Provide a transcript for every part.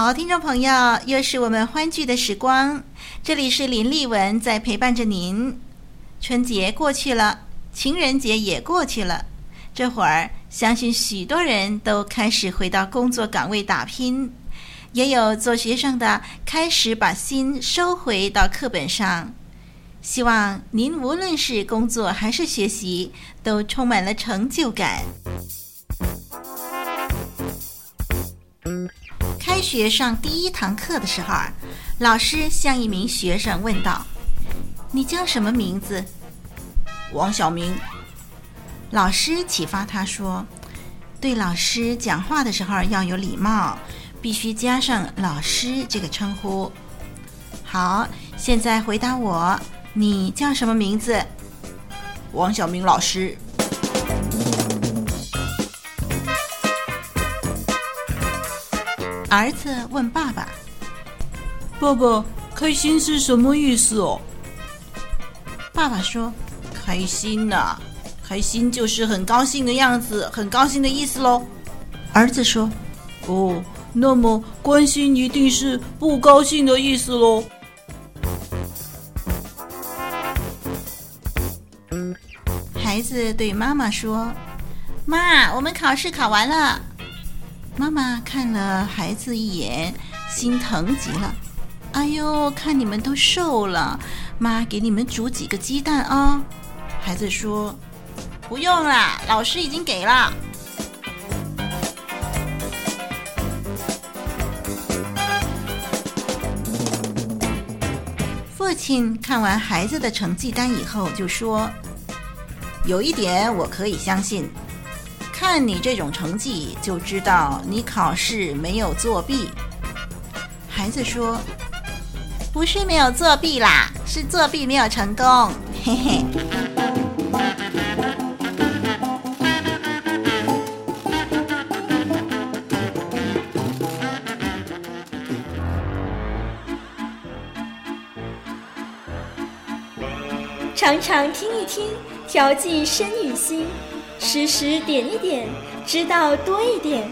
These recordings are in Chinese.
好，听众朋友，又是我们欢聚的时光。这里是林丽文在陪伴着您。春节过去了，情人节也过去了，这会儿相信许多人都开始回到工作岗位打拼，也有做学生的开始把心收回到课本上。希望您无论是工作还是学习，都充满了成就感。开学上第一堂课的时候，老师向一名学生问道：“你叫什么名字？”“王小明。”老师启发他说：“对老师讲话的时候要有礼貌，必须加上‘老师’这个称呼。”“好，现在回答我，你叫什么名字？”“王小明老师。”儿子问爸爸：“爸爸，开心是什么意思哦？”爸爸说：“开心呐，开心就是很高兴的样子，很高兴的意思喽。”儿子说：“哦，那么关心一定是不高兴的意思喽。”孩子对妈妈说：“妈，我们考试考完了。”妈妈看了孩子一眼，心疼极了。哎呦，看你们都瘦了，妈给你们煮几个鸡蛋啊、哦。孩子说：“不用了，老师已经给了。”父亲看完孩子的成绩单以后，就说：“有一点我可以相信。”看你这种成绩，就知道你考试没有作弊。孩子说：“不是没有作弊啦，是作弊没有成功。”嘿嘿。常常听一听，调剂身与心。时时点一点，知道多一点，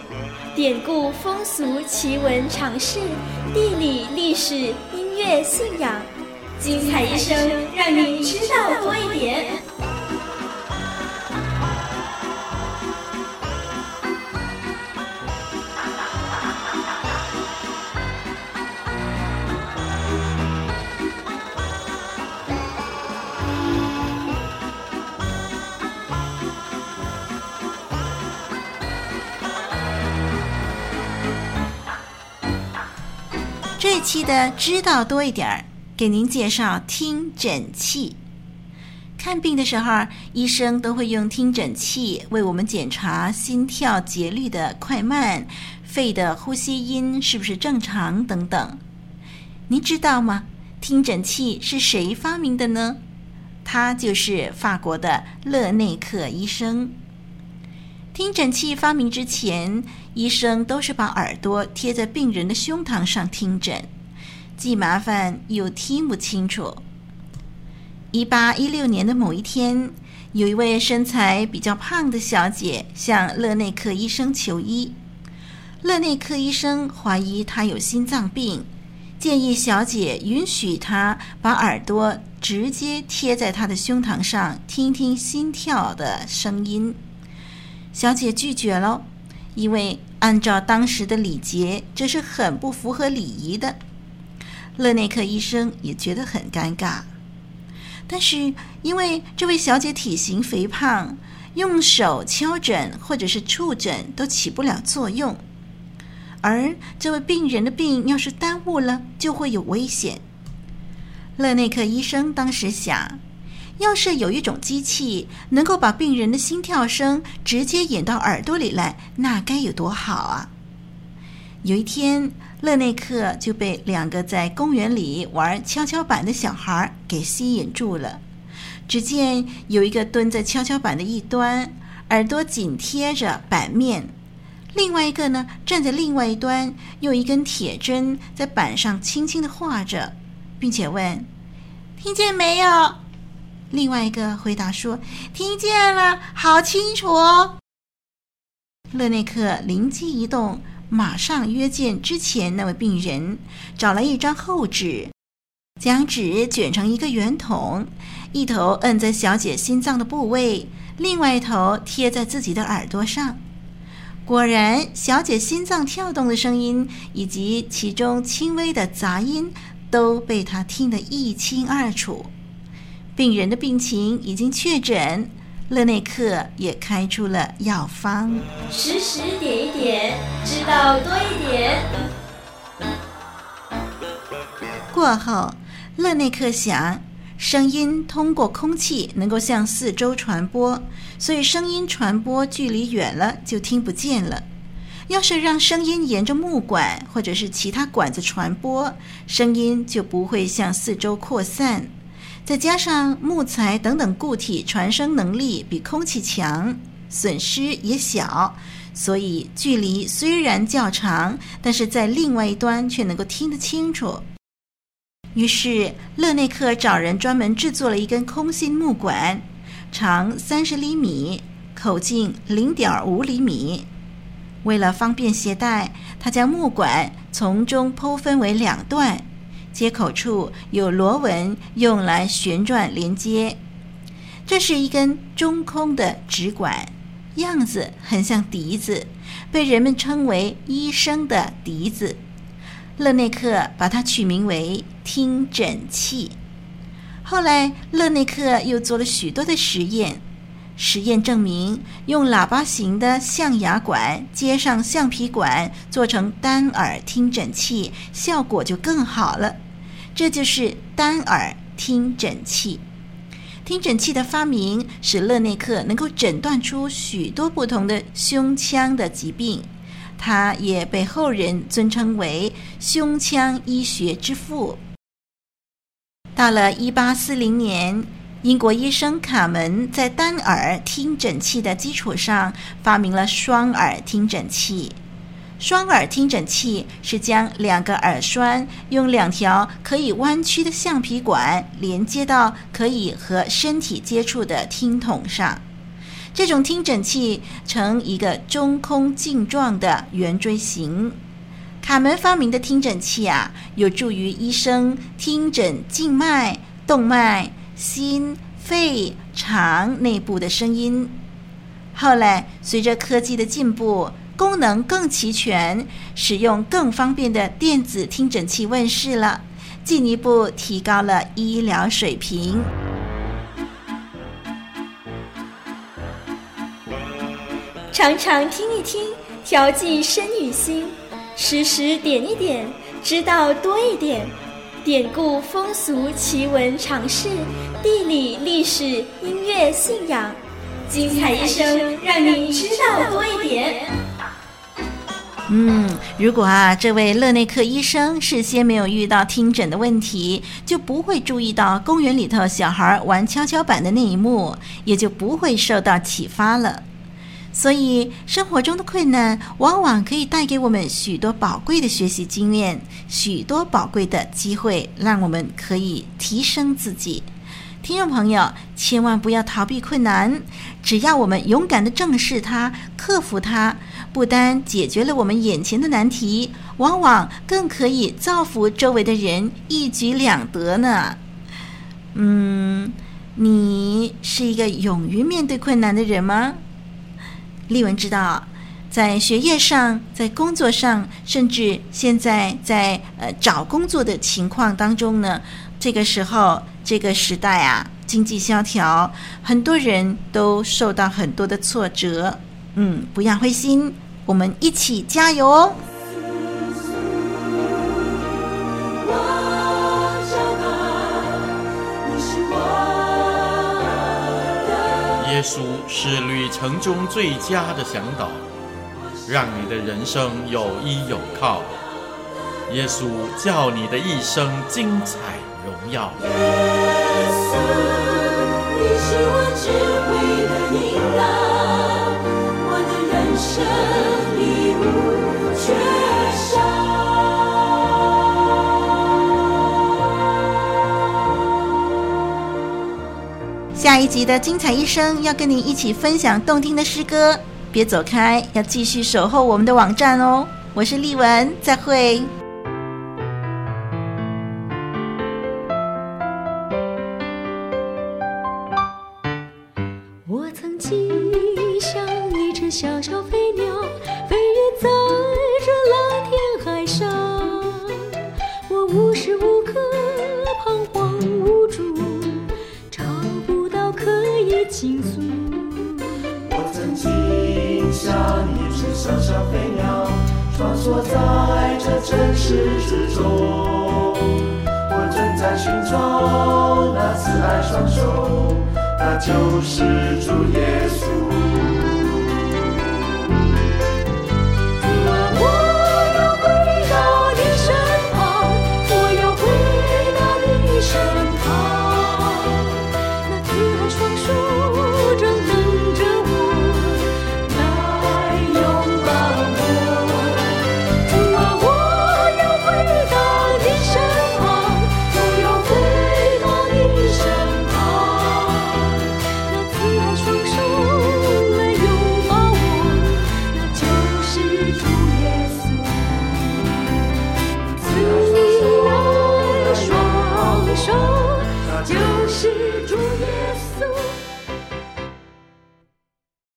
典故风俗奇闻常识，地理历史音乐信仰，精彩一生，让你知这期的知道多一点儿，给您介绍听诊器。看病的时候，医生都会用听诊器为我们检查心跳节律的快慢、肺的呼吸音是不是正常等等。您知道吗？听诊器是谁发明的呢？他就是法国的勒内克医生。听诊器发明之前，医生都是把耳朵贴在病人的胸膛上听诊，既麻烦又听不清楚。一八一六年的某一天，有一位身材比较胖的小姐向勒内克医生求医。勒内克医生怀疑她有心脏病，建议小姐允许她把耳朵直接贴在她的胸膛上，听听心跳的声音。小姐拒绝了，因为按照当时的礼节，这是很不符合礼仪的。勒内克医生也觉得很尴尬，但是因为这位小姐体型肥胖，用手敲诊或者是触诊都起不了作用。而这位病人的病要是耽误了，就会有危险。勒内克医生当时想，要是有一种机器能够把病人的心跳声直接引到耳朵里来，那该有多好啊！有一天，勒内克就被两个在公园里玩跷跷板的小孩给吸引住了。只见有一个蹲在跷跷板的一端，耳朵紧贴着板面。另外一个呢，站在另外一端，用一根铁针在板上轻轻地画着，并且问：“听见没有？”另外一个回答说：“听见了，好清楚哦。”勒内克灵机一动，马上约见之前那位病人，找来一张厚纸，将纸卷成一个圆筒，一头摁在小姐心脏的部位，另外一头贴在自己的耳朵上。果然，小姐心脏跳动的声音以及其中轻微的杂音都被他听得一清二楚。病人的病情已经确诊，勒内克也开出了药方。时时点一点，知道多一点。过后，勒内克想。声音通过空气能够向四周传播，所以声音传播距离远了就听不见了。要是让声音沿着木管或者是其他管子传播，声音就不会向四周扩散。再加上木材等等固体传声能力比空气强，损失也小，所以距离虽然较长，但是在另外一端却能够听得清楚。于是，勒内克找人专门制作了一根空心木管，长三十厘米，口径零点五厘米。为了方便携带，他将木管从中剖分为两段，接口处有螺纹用来旋转连接。这是一根中空的直管，样子很像笛子，被人们称为“医生的笛子”。勒内克把它取名为听诊器。后来，勒内克又做了许多的实验，实验证明，用喇叭形的象牙管接上橡皮管，做成单耳听诊器，效果就更好了。这就是单耳听诊器。听诊器的发明，使勒内克能够诊断出许多不同的胸腔的疾病。他也被后人尊称为胸腔医学之父。到了一八四零年，英国医生卡门在单耳听诊器的基础上发明了双耳听诊器。双耳听诊器是将两个耳栓用两条可以弯曲的橡皮管连接到可以和身体接触的听筒上。这种听诊器呈一个中空镜状的圆锥形。卡门发明的听诊器啊，有助于医生听诊静脉、动脉、心、肺、肠内部的声音。后来，随着科技的进步，功能更齐全，使用更方便的电子听诊器问世了，进一步提高了医疗水平。常常听一听，调剂身与心；时时点一点，知道多一点。典故、风俗、奇闻、常识、地理、历史、音乐、信仰，精彩一生，让你知道多一点。嗯，如果啊，这位勒内克医生事先没有遇到听诊的问题，就不会注意到公园里头小孩玩跷跷板的那一幕，也就不会受到启发了。所以，生活中的困难往往可以带给我们许多宝贵的学习经验，许多宝贵的机会，让我们可以提升自己。听众朋友，千万不要逃避困难，只要我们勇敢地正视它、克服它，不单解决了我们眼前的难题，往往更可以造福周围的人，一举两得呢。嗯，你是一个勇于面对困难的人吗？丽文知道，在学业上，在工作上，甚至现在在呃找工作的情况当中呢，这个时候，这个时代啊，经济萧条，很多人都受到很多的挫折。嗯，不要灰心，我们一起加油哦！耶稣是旅程中最佳的向导，让你的人生有依有靠。耶稣叫你的一生精彩荣耀。耶稣，你是我下一集的精彩一生要跟你一起分享动听的诗歌，别走开，要继续守候我们的网站哦。我是丽文，再会。我曾经像一只小小飞鸟，飞越在这蓝天海上，我无时无倾诉。我曾经像一只小小飞鸟，穿梭在这城市之中。我正在寻找那慈爱双手，那救世主耶稣。